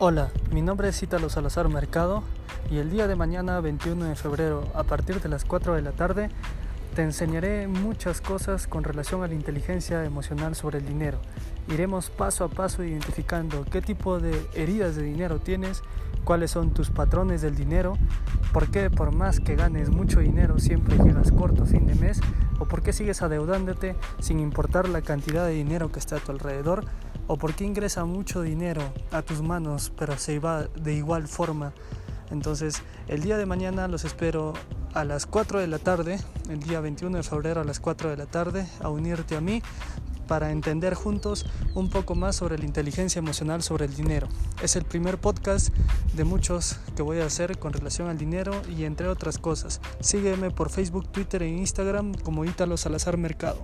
Hola, mi nombre es Ítalo Salazar Mercado y el día de mañana 21 de febrero a partir de las 4 de la tarde te enseñaré muchas cosas con relación a la inteligencia emocional sobre el dinero. Iremos paso a paso identificando qué tipo de heridas de dinero tienes, cuáles son tus patrones del dinero, por qué por más que ganes mucho dinero siempre llegas corto fin de mes o por qué sigues adeudándote sin importar la cantidad de dinero que está a tu alrededor o por qué ingresa mucho dinero a tus manos pero se va de igual forma. Entonces, el día de mañana los espero a las 4 de la tarde, el día 21 de febrero a las 4 de la tarde, a unirte a mí para entender juntos un poco más sobre la inteligencia emocional sobre el dinero. Es el primer podcast de muchos que voy a hacer con relación al dinero y entre otras cosas. Sígueme por Facebook, Twitter e Instagram como Ítalo Salazar Mercado.